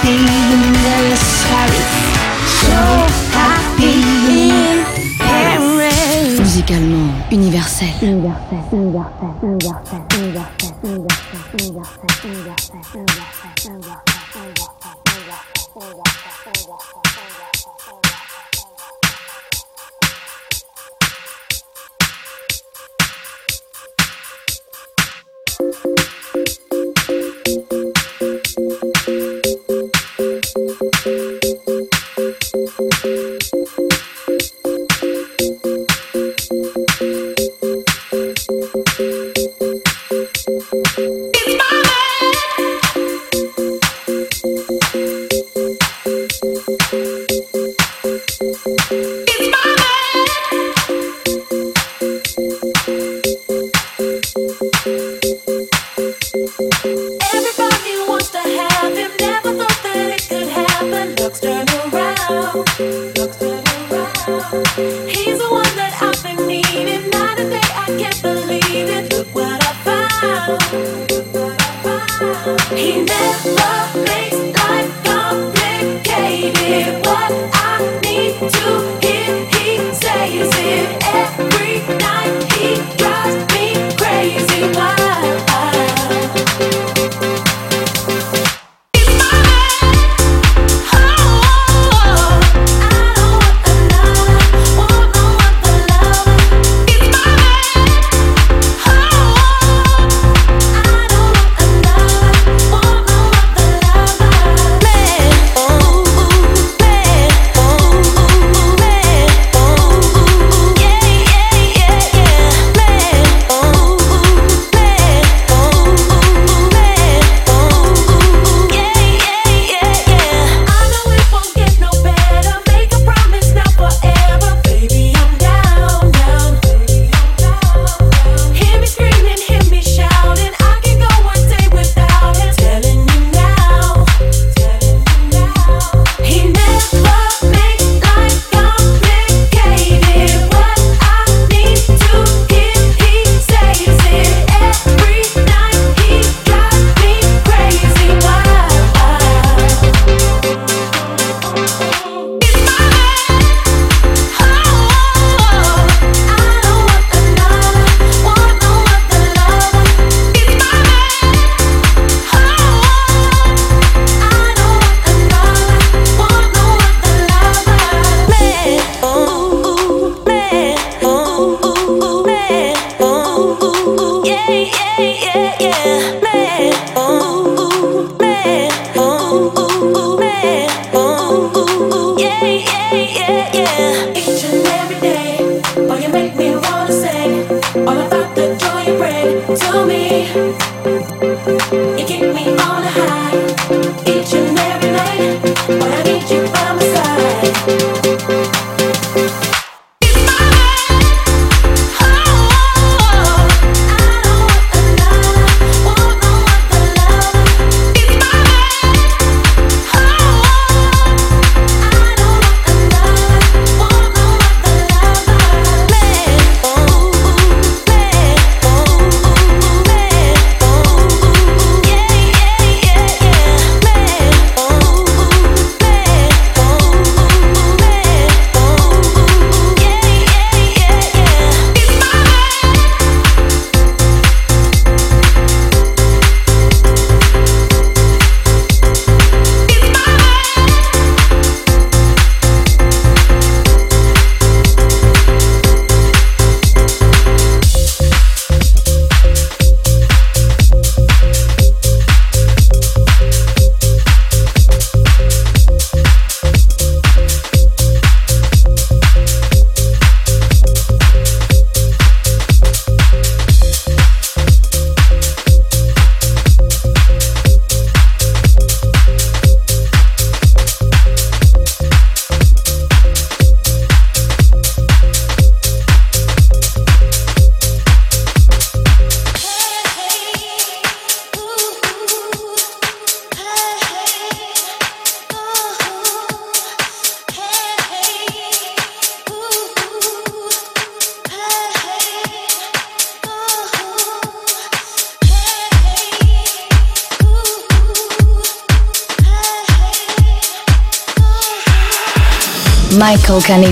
happy in Paris. Paris. So happy in Paris. Musicalement universel. Universel, universel, universel, universel, universel, universel, universel, universel, universel. you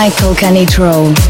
Michael Canitrot.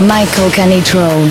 Michael Canitrot.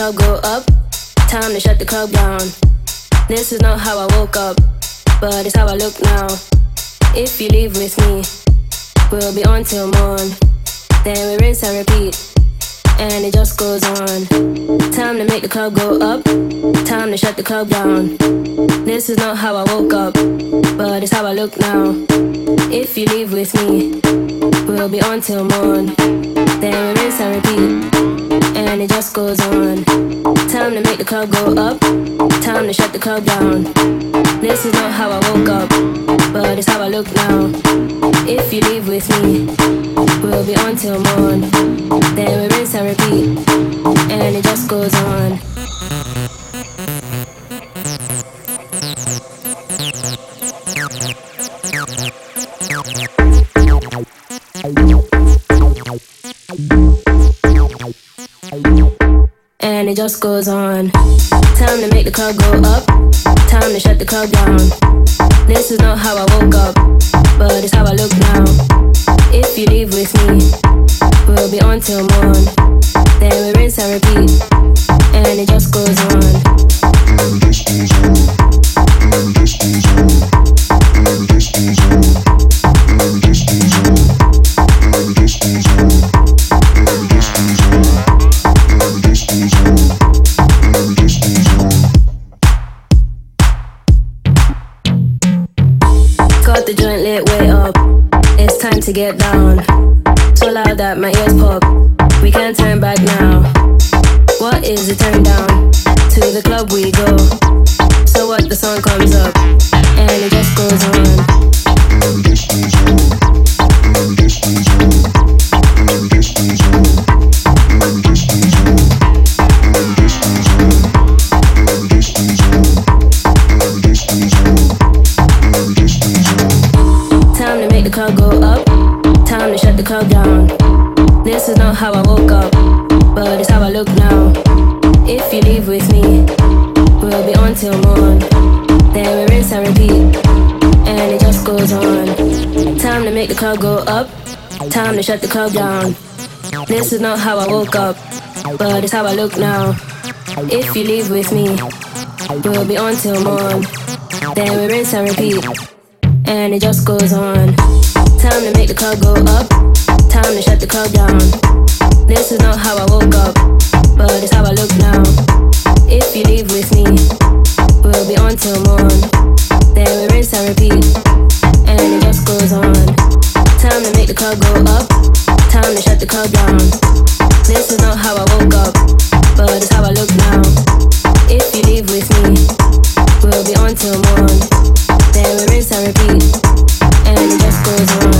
Club go up, time to shut the club down. This is not how I woke up, but it's how I look now. If you leave with me, we'll be on till morn. Then we rinse and repeat, and it just goes on. Time to make the club go up, time to shut the club down. This is not how I woke up, but it's how I look now. If you leave with me, we'll be on till morn. Then we rinse and repeat and it just goes on. Time to make the club go up, time to shut the club down. This is not how I woke up, but it's how I look now. If you leave with me, we'll be on till morn. Then we rinse and repeat, and it just goes on. It just goes on. Time to make the club go up, time to shut the club down. This is not how I woke up, but it's how I look now. If you leave with me, we'll be on till morn. Then we rinse and repeat, and it just goes on. To get down. So loud that my ears pop. We can't turn back now. What is the turn down? To the club we go. Club go up, time to shut the club down. This is not how I woke up, but it's how I look now. If you leave with me, we'll be on till morn. Then we rinse and repeat, and it just goes on. Time to make the club go up. Time to shut the club down. This is not how I woke up, but it's how I look now. If you leave with me, we'll be on till morn. Then we rinse and repeat, and it just goes on. Time to make the club go up. Time to shut the club down. This is not how I woke up, but it's how I look now. If you leave with me, we'll be on till morn. Then we rinse and repeat and it just goes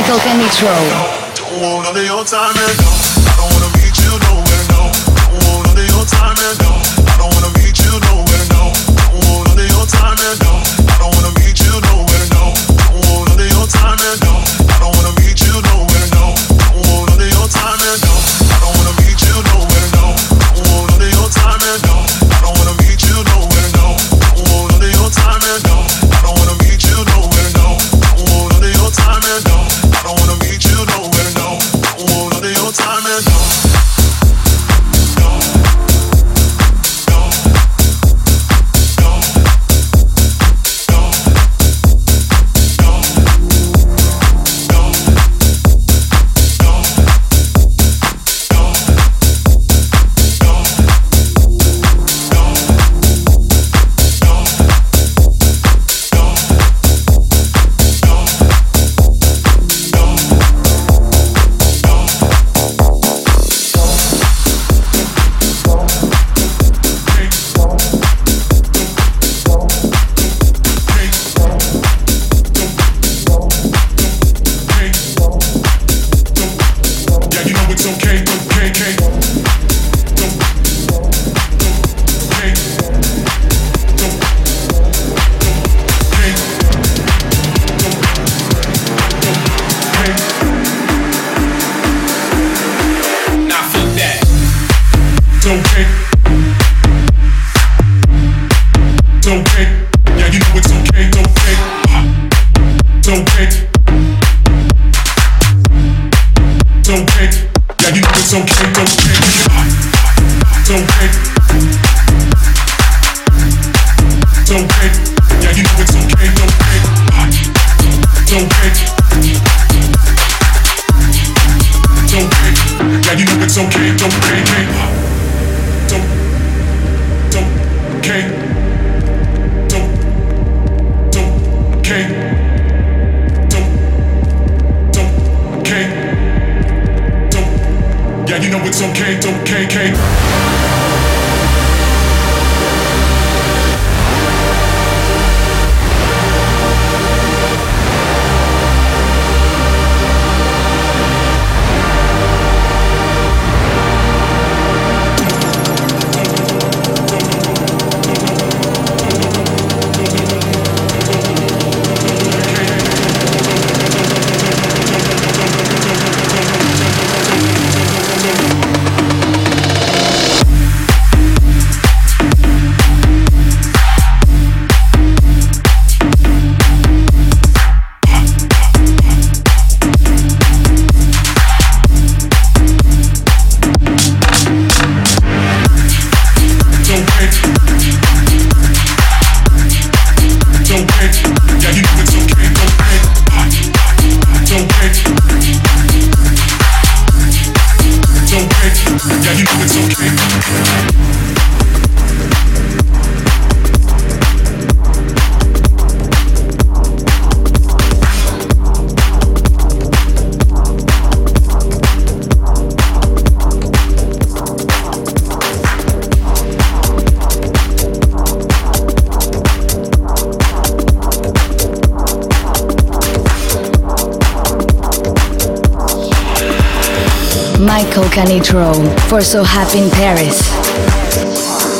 Michael Canitrot. Don't want none of your time and no, I don't wanna meet you nowhere, no. Don't want none of your time and no, I don't wanna meet you nowhere, no. Don't want none of your time and no, I don't wanna meet you nowhere, no. Don't want none of your time and no, I don't wanna meet you nowhere, no. Don't want none of your time and no, I don't wanna meet you nowhere, no. Don't want none of your time and no, I don't wanna meet you nowhere, no. Don't want none of your time and no, I don't wanna meet you nowhere, I don't wanna meet you nowhere, no. Don't want none of your time and okay. Don't pick. Don't. Don't. It's okay. Know it's okay. Don't. Okay. Okay. Michael Canitrot for So Happy in Paris.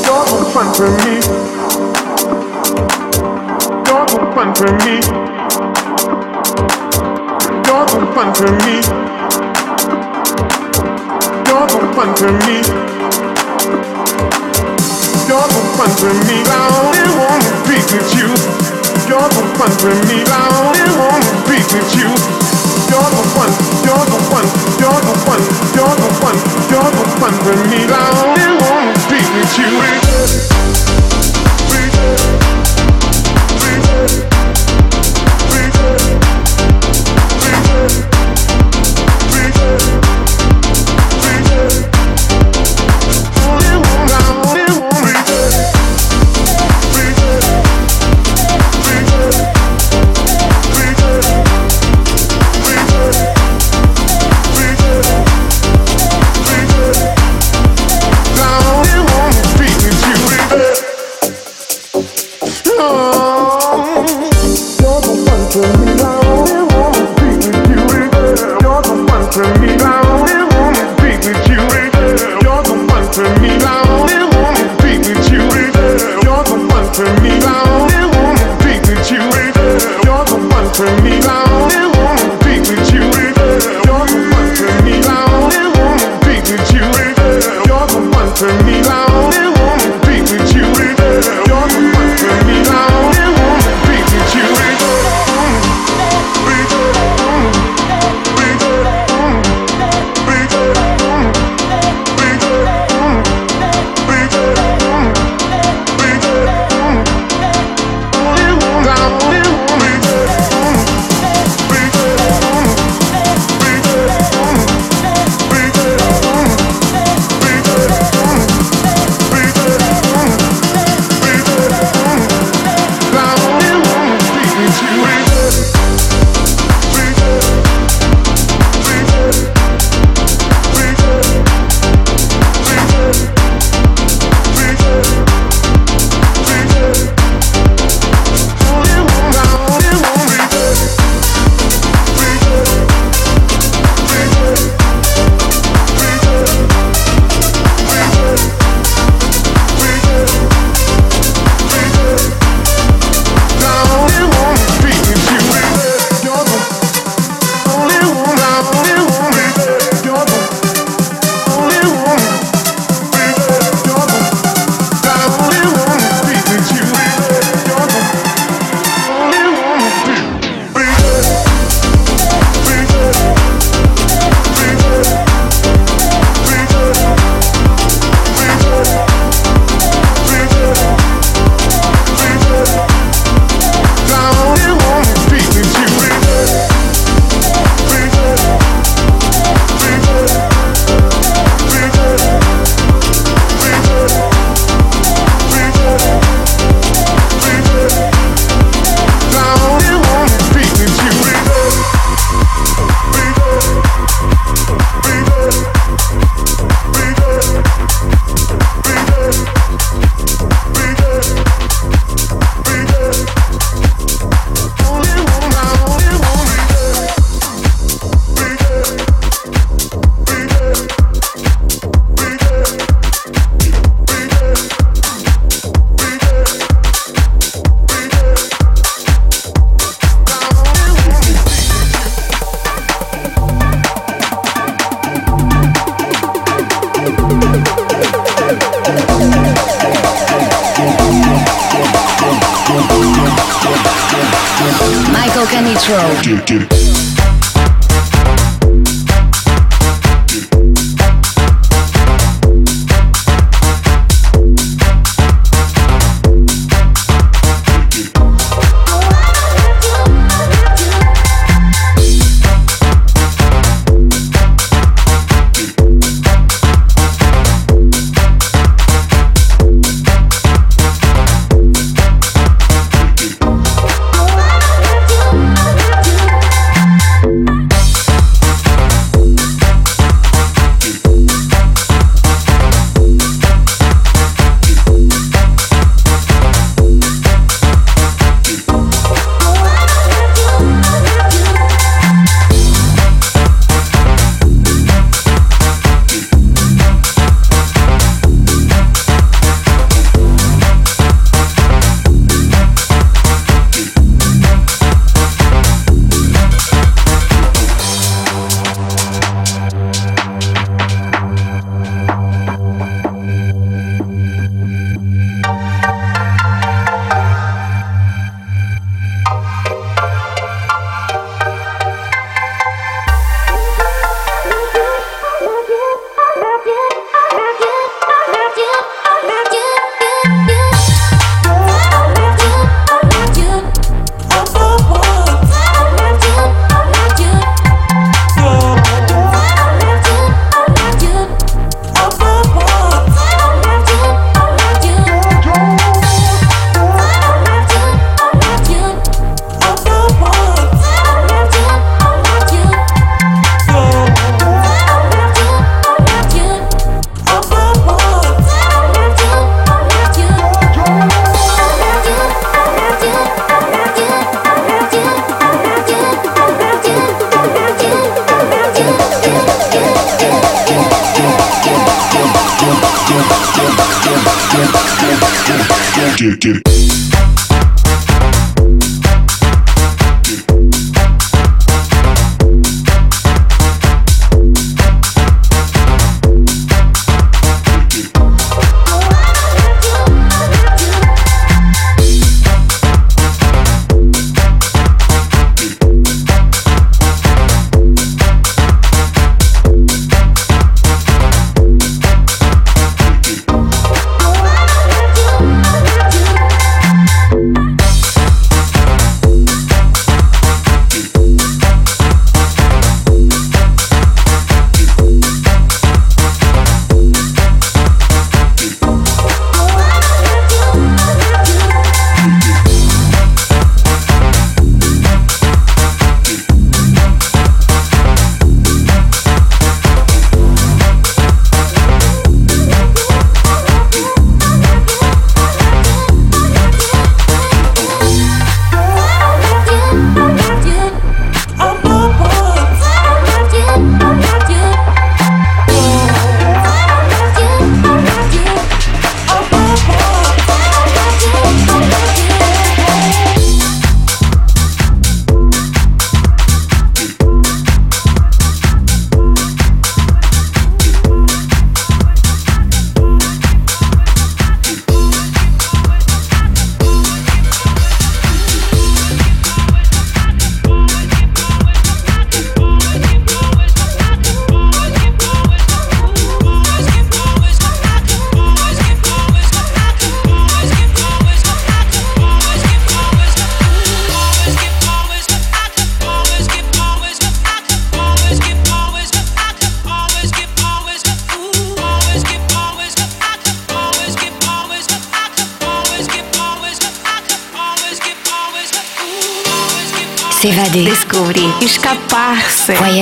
The fun for me. The fun for me. The fun for me. You're the fun for me. I only wanna be with you. You're the fun for me. I only wanna be with you. One, you're the one, you're the one, for me. I only wanna be with you.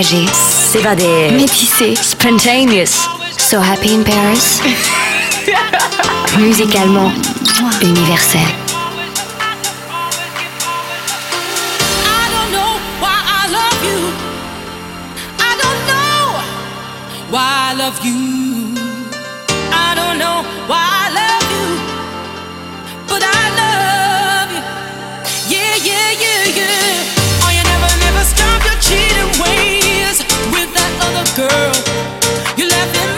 voyager, s'évader, métisser, spontaneous, so happy in Paris, musicalement, universel. Why I love you. girl. you're laughing.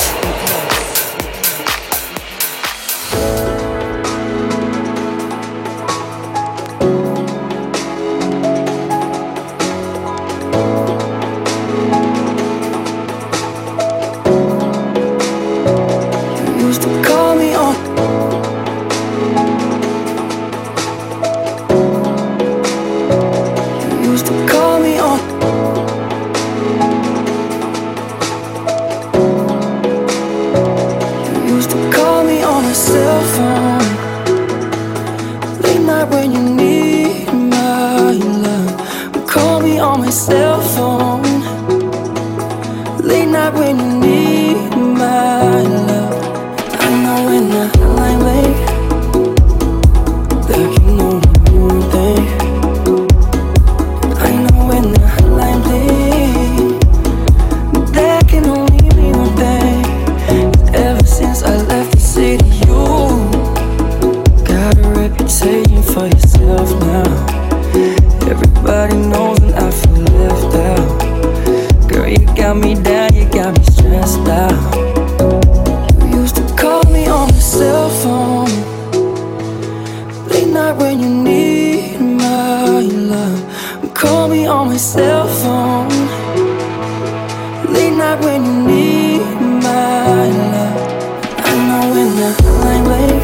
Know when